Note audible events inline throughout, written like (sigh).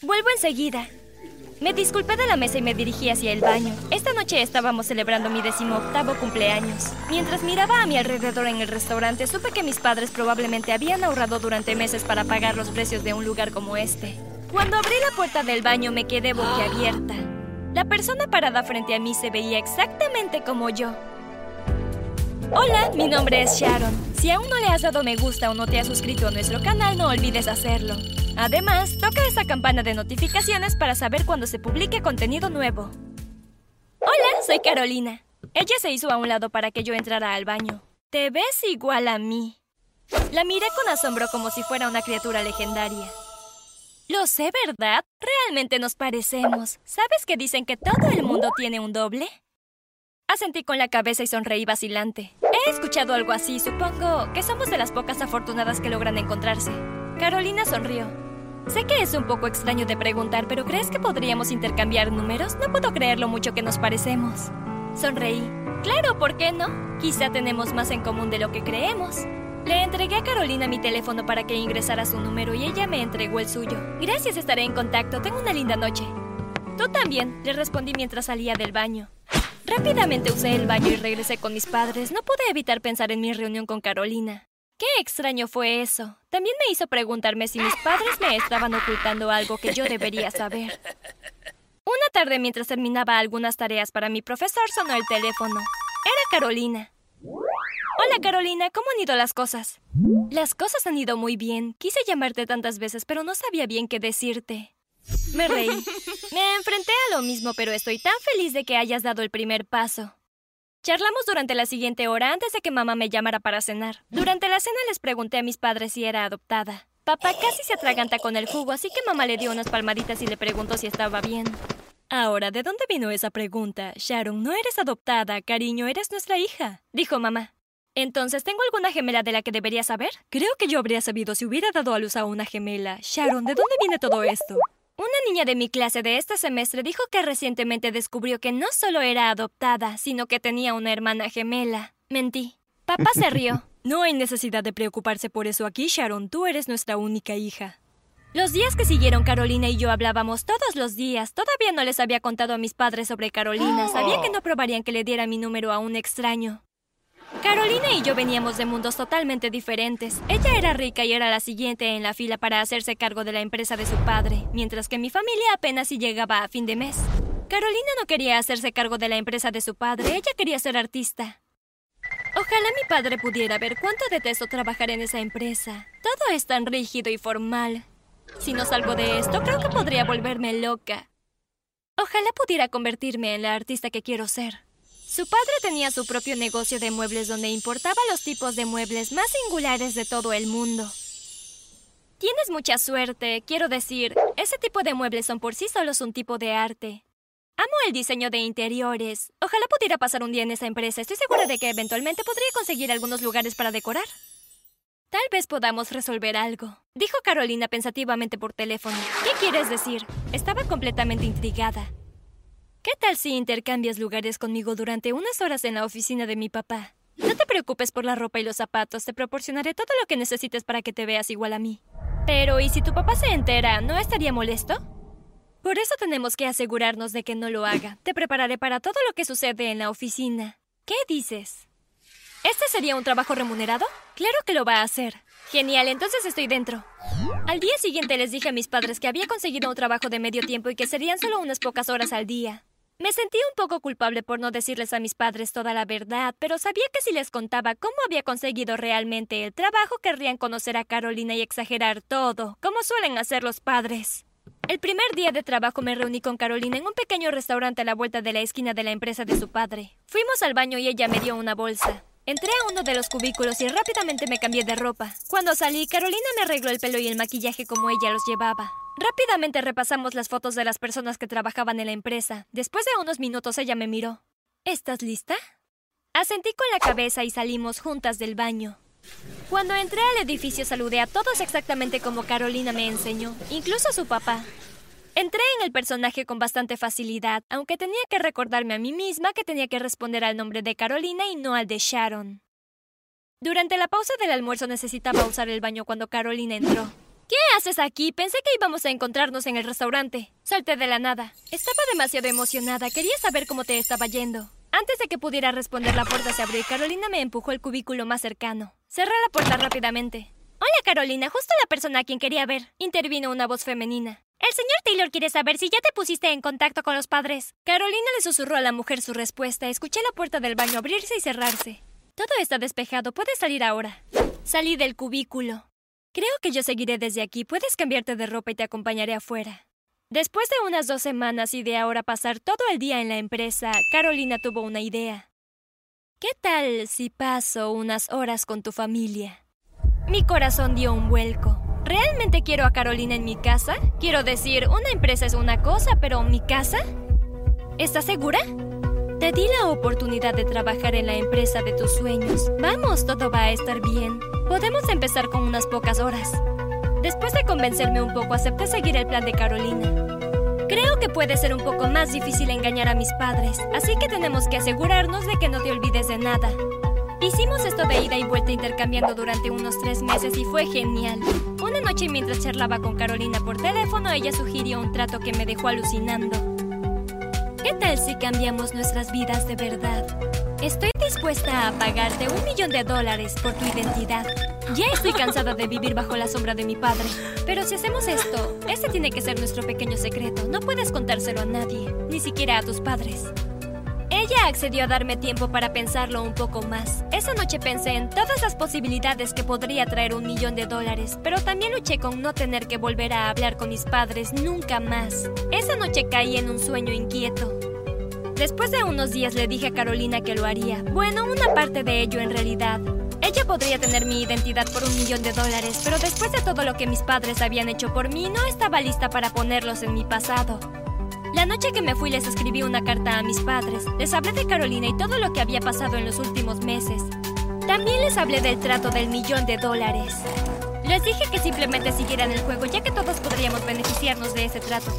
Vuelvo enseguida. Me disculpé de la mesa y me dirigí hacia el baño. Esta noche estábamos celebrando mi decimoctavo cumpleaños. Mientras miraba a mi alrededor en el restaurante, supe que mis padres probablemente habían ahorrado durante meses para pagar los precios de un lugar como este. Cuando abrí la puerta del baño me quedé boquiabierta. La persona parada frente a mí se veía exactamente como yo. Hola, mi nombre es Sharon. Si aún no le has dado me gusta o no te has suscrito a nuestro canal, no olvides hacerlo. Además, toca esa campana de notificaciones para saber cuando se publique contenido nuevo. Hola, soy Carolina. Ella se hizo a un lado para que yo entrara al baño. Te ves igual a mí. La miré con asombro como si fuera una criatura legendaria. Lo sé, ¿verdad? Realmente nos parecemos. ¿Sabes que dicen que todo el mundo tiene un doble? Asentí con la cabeza y sonreí vacilante. He escuchado algo así, supongo que somos de las pocas afortunadas que logran encontrarse. Carolina sonrió. Sé que es un poco extraño de preguntar, pero ¿crees que podríamos intercambiar números? No puedo creer lo mucho que nos parecemos. Sonreí. Claro, ¿por qué no? Quizá tenemos más en común de lo que creemos. Le entregué a Carolina mi teléfono para que ingresara su número y ella me entregó el suyo. Gracias, estaré en contacto. Tengo una linda noche. Tú también, le respondí mientras salía del baño. Rápidamente usé el baño y regresé con mis padres. No pude evitar pensar en mi reunión con Carolina. Qué extraño fue eso. También me hizo preguntarme si mis padres me estaban ocultando algo que yo debería saber. Una tarde, mientras terminaba algunas tareas para mi profesor, sonó el teléfono. Era Carolina. Hola Carolina, ¿cómo han ido las cosas? Las cosas han ido muy bien. Quise llamarte tantas veces, pero no sabía bien qué decirte. Me reí. Me enfrenté a lo mismo, pero estoy tan feliz de que hayas dado el primer paso. Charlamos durante la siguiente hora antes de que mamá me llamara para cenar. Durante la cena les pregunté a mis padres si era adoptada. Papá casi se atraganta con el jugo, así que mamá le dio unas palmaditas y le preguntó si estaba bien. Ahora, ¿de dónde vino esa pregunta? Sharon, no eres adoptada, cariño, eres nuestra hija, dijo mamá. Entonces, ¿tengo alguna gemela de la que debería saber? Creo que yo habría sabido si hubiera dado a luz a una gemela. Sharon, ¿de dónde viene todo esto? Una niña de mi clase de este semestre dijo que recientemente descubrió que no solo era adoptada, sino que tenía una hermana gemela. Mentí. Papá se rió. (laughs) No hay necesidad de preocuparse por eso aquí, Sharon. Tú eres nuestra única hija. Los días que siguieron, Carolina y yo hablábamos todos los días. Todavía no les había contado a mis padres sobre Carolina. (gasps) Sabía que no probarían que le diera mi número a un extraño. Carolina y yo veníamos de mundos totalmente diferentes. Ella era rica y era la siguiente en la fila para hacerse cargo de la empresa de su padre, mientras que mi familia apenas si llegaba a fin de mes. Carolina no quería hacerse cargo de la empresa de su padre, ella quería ser artista. Ojalá mi padre pudiera ver cuánto detesto trabajar en esa empresa. Todo es tan rígido y formal. Si no salgo de esto, creo que podría volverme loca. Ojalá pudiera convertirme en la artista que quiero ser. Su padre tenía su propio negocio de muebles donde importaba los tipos de muebles más singulares de todo el mundo. Tienes mucha suerte, quiero decir, ese tipo de muebles son por sí solos un tipo de arte. Amo el diseño de interiores. Ojalá pudiera pasar un día en esa empresa. Estoy segura de que eventualmente podría conseguir algunos lugares para decorar. Tal vez podamos resolver algo, dijo Carolina pensativamente por teléfono. ¿Qué quieres decir? Estaba completamente intrigada. ¿Qué tal si intercambias lugares conmigo durante unas horas en la oficina de mi papá? No te preocupes por la ropa y los zapatos, te proporcionaré todo lo que necesites para que te veas igual a mí. Pero, ¿y si tu papá se entera, no estaría molesto? Por eso tenemos que asegurarnos de que no lo haga. Te prepararé para todo lo que sucede en la oficina. ¿Qué dices? ¿Este sería un trabajo remunerado? Claro que lo va a hacer. Genial, entonces estoy dentro. Al día siguiente les dije a mis padres que había conseguido un trabajo de medio tiempo y que serían solo unas pocas horas al día. Me sentí un poco culpable por no decirles a mis padres toda la verdad, pero sabía que si les contaba cómo había conseguido realmente el trabajo, querrían conocer a Carolina y exagerar todo, como suelen hacer los padres. El primer día de trabajo me reuní con Carolina en un pequeño restaurante a la vuelta de la esquina de la empresa de su padre. Fuimos al baño y ella me dio una bolsa. Entré a uno de los cubículos y rápidamente me cambié de ropa. Cuando salí, Carolina me arregló el pelo y el maquillaje como ella los llevaba. Rápidamente repasamos las fotos de las personas que trabajaban en la empresa. Después de unos minutos ella me miró. ¿Estás lista? Asentí con la cabeza y salimos juntas del baño. Cuando entré al edificio saludé a todos exactamente como Carolina me enseñó, incluso a su papá. Entré en el personaje con bastante facilidad, aunque tenía que recordarme a mí misma que tenía que responder al nombre de Carolina y no al de Sharon. Durante la pausa del almuerzo necesitaba usar el baño cuando Carolina entró. ¿Qué haces aquí? Pensé que íbamos a encontrarnos en el restaurante. Salté de la nada. Estaba demasiado emocionada. Quería saber cómo te estaba yendo. Antes de que pudiera responder, la puerta se abrió y Carolina me empujó al cubículo más cercano. Cerré la puerta rápidamente. Hola, Carolina, justo la persona a quien quería ver. Intervino una voz femenina. El señor Taylor quiere saber si ya te pusiste en contacto con los padres. Carolina le susurró a la mujer su respuesta. Escuché la puerta del baño abrirse y cerrarse. Todo está despejado. Puedes salir ahora. Salí del cubículo. Creo que yo seguiré desde aquí. Puedes cambiarte de ropa y te acompañaré afuera. Después de unas dos semanas y de ahora pasar todo el día en la empresa, Carolina tuvo una idea. ¿Qué tal si paso unas horas con tu familia? Mi corazón dio un vuelco. ¿Realmente quiero a Carolina en mi casa? Quiero decir, una empresa es una cosa, pero ¿mi casa? ¿Estás segura? Te di la oportunidad de trabajar en la empresa de tus sueños. Vamos, todo va a estar bien. Podemos empezar con unas pocas horas. Después de convencerme un poco, acepté seguir el plan de Carolina. Creo que puede ser un poco más difícil engañar a mis padres, así que tenemos que asegurarnos de que no te olvides de nada. Hicimos esto de ida y vuelta intercambiando durante unos tres meses y fue genial. Una noche mientras charlaba con Carolina por teléfono, ella sugirió un trato que me dejó alucinando. ¿Qué tal si cambiamos nuestras vidas de verdad? Estoy dispuesta a pagarte un millón de dólares por tu identidad. Ya estoy cansada de vivir bajo la sombra de mi padre. Pero si hacemos esto, este tiene que ser nuestro pequeño secreto. No puedes contárselo a nadie, ni siquiera a tus padres. Ella accedió a darme tiempo para pensarlo un poco más. Esa noche pensé en todas las posibilidades que podría traer un millón de dólares, pero también luché con no tener que volver a hablar con mis padres nunca más. Esa noche caí en un sueño inquieto. Después de unos días le dije a Carolina que lo haría. Bueno, una parte de ello en realidad. Ella podría tener mi identidad por un millón de dólares, pero después de todo lo que mis padres habían hecho por mí, no estaba lista para ponerlos en mi pasado. La noche que me fui les escribí una carta a mis padres, les hablé de Carolina y todo lo que había pasado en los últimos meses. También les hablé del trato del millón de dólares. Les dije que simplemente siguieran el juego ya que todos podríamos beneficiarnos de ese trato.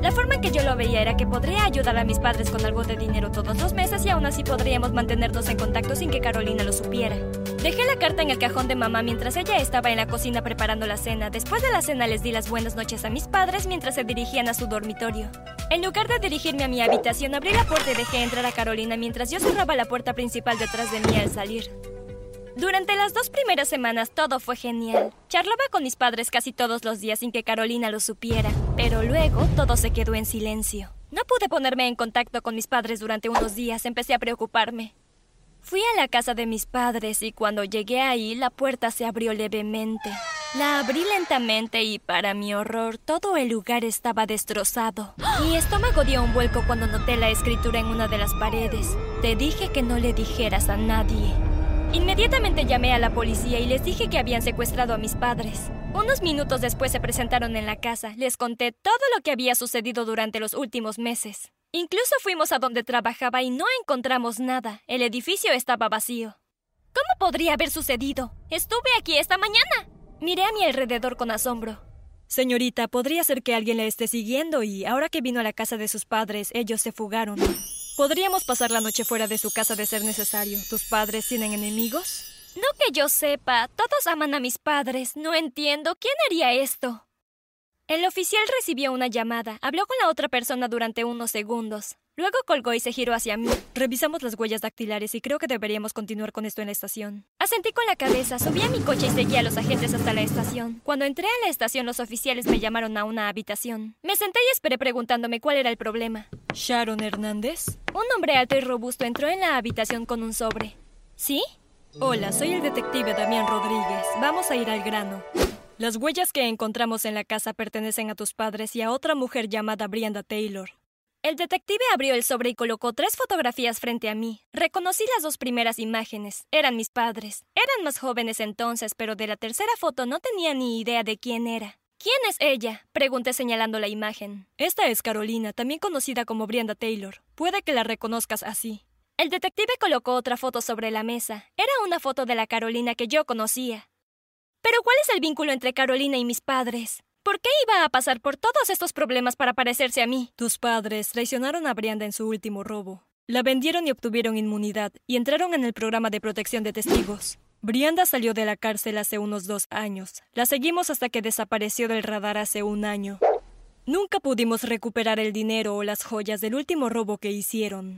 La forma en que yo lo veía era que podría ayudar a mis padres con algo de dinero todos los meses y aún así podríamos mantenernos en contacto sin que Carolina lo supiera. Dejé la carta en el cajón de mamá mientras ella estaba en la cocina preparando la cena. Después de la cena les di las buenas noches a mis padres mientras se dirigían a su dormitorio. En lugar de dirigirme a mi habitación, abrí la puerta y dejé entrar a Carolina mientras yo cerraba la puerta principal detrás de mí al salir. Durante las dos primeras semanas todo fue genial. Charlaba con mis padres casi todos los días sin que Carolina lo supiera, pero luego todo se quedó en silencio. No pude ponerme en contacto con mis padres durante unos días, empecé a preocuparme. Fui a la casa de mis padres y cuando llegué ahí la puerta se abrió levemente. La abrí lentamente y para mi horror todo el lugar estaba destrozado. Mi estómago dio un vuelco cuando noté la escritura en una de las paredes. Te dije que no le dijeras a nadie. Inmediatamente llamé a la policía y les dije que habían secuestrado a mis padres. Unos minutos después se presentaron en la casa. Les conté todo lo que había sucedido durante los últimos meses. Incluso fuimos a donde trabajaba y no encontramos nada. El edificio estaba vacío. ¿Cómo podría haber sucedido? Estuve aquí esta mañana. Miré a mi alrededor con asombro. Señorita, podría ser que alguien le esté siguiendo y ahora que vino a la casa de sus padres, ellos se fugaron. Podríamos pasar la noche fuera de su casa de ser necesario. ¿Tus padres tienen enemigos? No que yo sepa. Todos aman a mis padres. No entiendo. ¿Quién haría esto? El oficial recibió una llamada. Habló con la otra persona durante unos segundos. Luego colgó y se giró hacia mí. Revisamos las huellas dactilares y creo que deberíamos continuar con esto en la estación. Asentí con la cabeza, subí a mi coche y seguí a los agentes hasta la estación. Cuando entré a la estación, los oficiales me llamaron a una habitación. Me senté y esperé preguntándome cuál era el problema. ¿Sharon Hernández? Un hombre alto y robusto entró en la habitación con un sobre. ¿Sí? Hola, soy el detective Damián Rodríguez. Vamos a ir al grano. Las huellas que encontramos en la casa pertenecen a tus padres y a otra mujer llamada Brianda Taylor. El detective abrió el sobre y colocó tres fotografías frente a mí. Reconocí las dos primeras imágenes. Eran mis padres. Eran más jóvenes entonces, pero de la tercera foto no tenía ni idea de quién era. ¿Quién es ella? Pregunté señalando la imagen. Esta es Carolina, también conocida como Brianda Taylor. Puede que la reconozcas así. El detective colocó otra foto sobre la mesa. Era una foto de la Carolina que yo conocía. Pero ¿cuál es el vínculo entre Carolina y mis padres? ¿Por qué iba a pasar por todos estos problemas para parecerse a mí? Tus padres traicionaron a Brianda en su último robo. La vendieron y obtuvieron inmunidad y entraron en el programa de protección de testigos. Brianda salió de la cárcel hace unos dos años. La seguimos hasta que desapareció del radar hace un año. Nunca pudimos recuperar el dinero o las joyas del último robo que hicieron.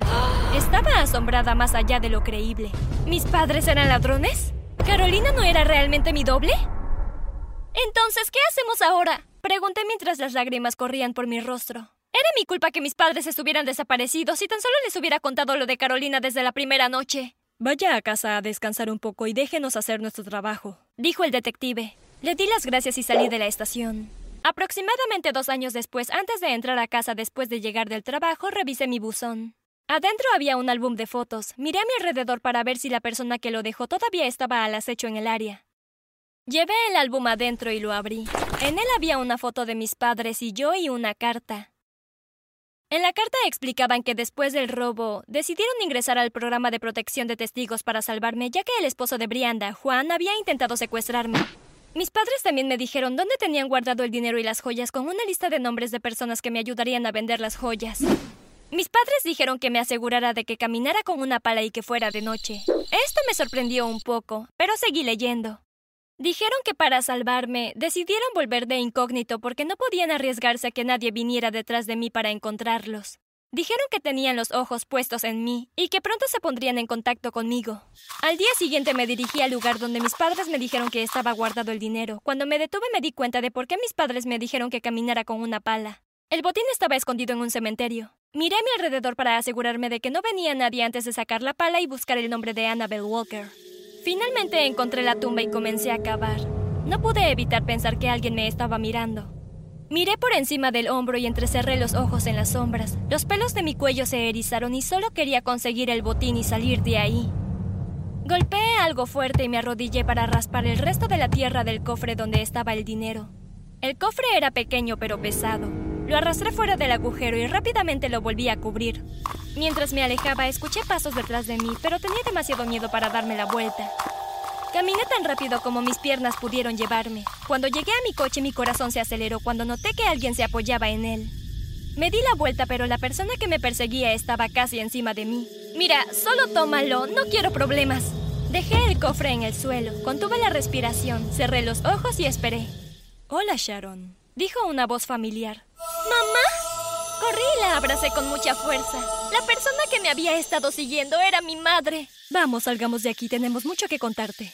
Estaba asombrada más allá de lo creíble. ¿Mis padres eran ladrones? ¿Carolina no era realmente mi doble? Entonces, ¿qué hacemos ahora? Pregunté mientras las lágrimas corrían por mi rostro. Era mi culpa que mis padres estuvieran desaparecidos si tan solo les hubiera contado lo de Carolina desde la primera noche. Vaya a casa a descansar un poco y déjenos hacer nuestro trabajo, dijo el detective. Le di las gracias y salí de la estación. Aproximadamente dos años después, antes de entrar a casa después de llegar del trabajo, revisé mi buzón. Adentro había un álbum de fotos. Miré a mi alrededor para ver si la persona que lo dejó todavía estaba al acecho en el área. Llevé el álbum adentro y lo abrí. En él había una foto de mis padres y yo y una carta. En la carta explicaban que después del robo decidieron ingresar al programa de protección de testigos para salvarme, ya que el esposo de Brianda, Juan, había intentado secuestrarme. Mis padres también me dijeron dónde tenían guardado el dinero y las joyas con una lista de nombres de personas que me ayudarían a vender las joyas. Mis padres dijeron que me asegurara de que caminara con una pala y que fuera de noche. Esto me sorprendió un poco, pero seguí leyendo. Dijeron que para salvarme decidieron volver de incógnito porque no podían arriesgarse a que nadie viniera detrás de mí para encontrarlos. Dijeron que tenían los ojos puestos en mí y que pronto se pondrían en contacto conmigo. Al día siguiente me dirigí al lugar donde mis padres me dijeron que estaba guardado el dinero. Cuando me detuve me di cuenta de por qué mis padres me dijeron que caminara con una pala. El botín estaba escondido en un cementerio. Miré a mi alrededor para asegurarme de que no venía nadie antes de sacar la pala y buscar el nombre de Annabel Walker. Finalmente encontré la tumba y comencé a cavar. No pude evitar pensar que alguien me estaba mirando. Miré por encima del hombro y entrecerré los ojos en las sombras. Los pelos de mi cuello se erizaron y solo quería conseguir el botín y salir de ahí. Golpeé algo fuerte y me arrodillé para raspar el resto de la tierra del cofre donde estaba el dinero. El cofre era pequeño pero pesado. Lo arrastré fuera del agujero y rápidamente lo volví a cubrir. Mientras me alejaba, escuché pasos detrás de mí, pero tenía demasiado miedo para darme la vuelta. Caminé tan rápido como mis piernas pudieron llevarme. Cuando llegué a mi coche, mi corazón se aceleró cuando noté que alguien se apoyaba en él. Me di la vuelta, pero la persona que me perseguía estaba casi encima de mí. Mira, solo tómalo, no quiero problemas. Dejé el cofre en el suelo, contuve la respiración, cerré los ojos y esperé. Hola, Sharon, dijo una voz familiar. ¿Mamá? Corrí y la abracé con mucha fuerza. La persona que me había estado siguiendo era mi madre. Vamos, salgamos de aquí, tenemos mucho que contarte.